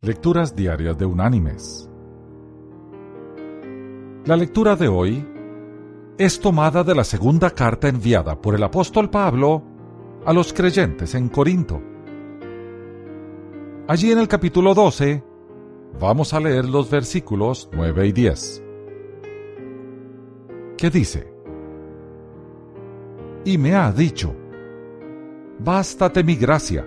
Lecturas Diarias de Unánimes. La lectura de hoy es tomada de la segunda carta enviada por el apóstol Pablo a los creyentes en Corinto. Allí en el capítulo 12 vamos a leer los versículos 9 y 10. ¿Qué dice? Y me ha dicho, Bástate mi gracia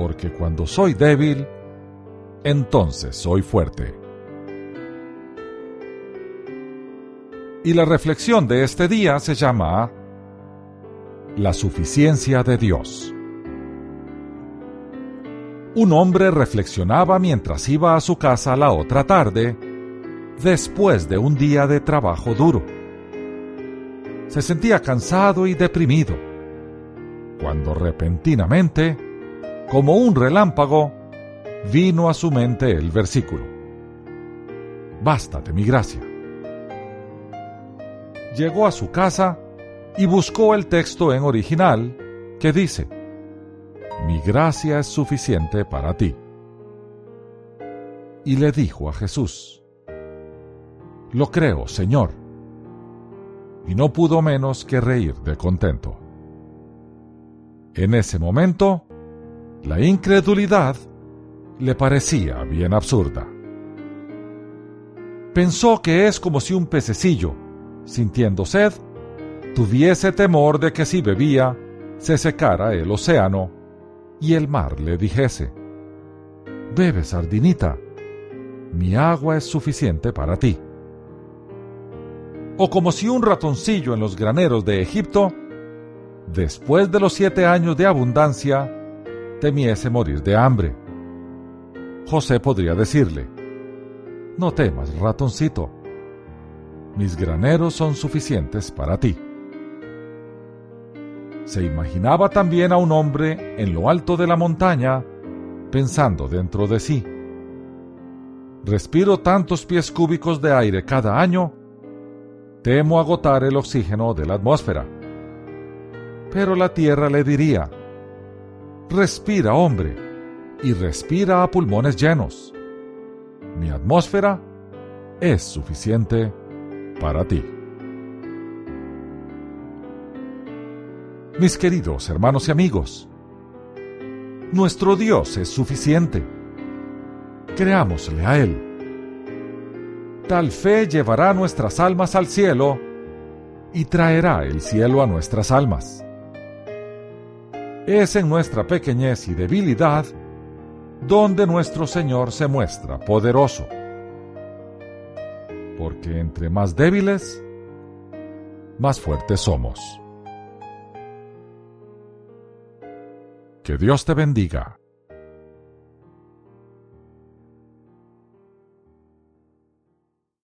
porque cuando soy débil, entonces soy fuerte. Y la reflexión de este día se llama La suficiencia de Dios. Un hombre reflexionaba mientras iba a su casa la otra tarde, después de un día de trabajo duro. Se sentía cansado y deprimido, cuando repentinamente como un relámpago, vino a su mente el versículo. Bástate mi gracia. Llegó a su casa y buscó el texto en original que dice, Mi gracia es suficiente para ti. Y le dijo a Jesús, Lo creo, Señor. Y no pudo menos que reír de contento. En ese momento, la incredulidad le parecía bien absurda. Pensó que es como si un pececillo, sintiendo sed, tuviese temor de que si bebía, se secara el océano y el mar le dijese, Bebe, sardinita, mi agua es suficiente para ti. O como si un ratoncillo en los graneros de Egipto, después de los siete años de abundancia, temiese morir de hambre. José podría decirle, No temas, ratoncito, mis graneros son suficientes para ti. Se imaginaba también a un hombre en lo alto de la montaña, pensando dentro de sí, Respiro tantos pies cúbicos de aire cada año, temo agotar el oxígeno de la atmósfera. Pero la tierra le diría, Respira, hombre, y respira a pulmones llenos. Mi atmósfera es suficiente para ti. Mis queridos hermanos y amigos, nuestro Dios es suficiente. Creámosle a Él. Tal fe llevará nuestras almas al cielo y traerá el cielo a nuestras almas. Es en nuestra pequeñez y debilidad donde nuestro Señor se muestra poderoso. Porque entre más débiles, más fuertes somos. Que Dios te bendiga.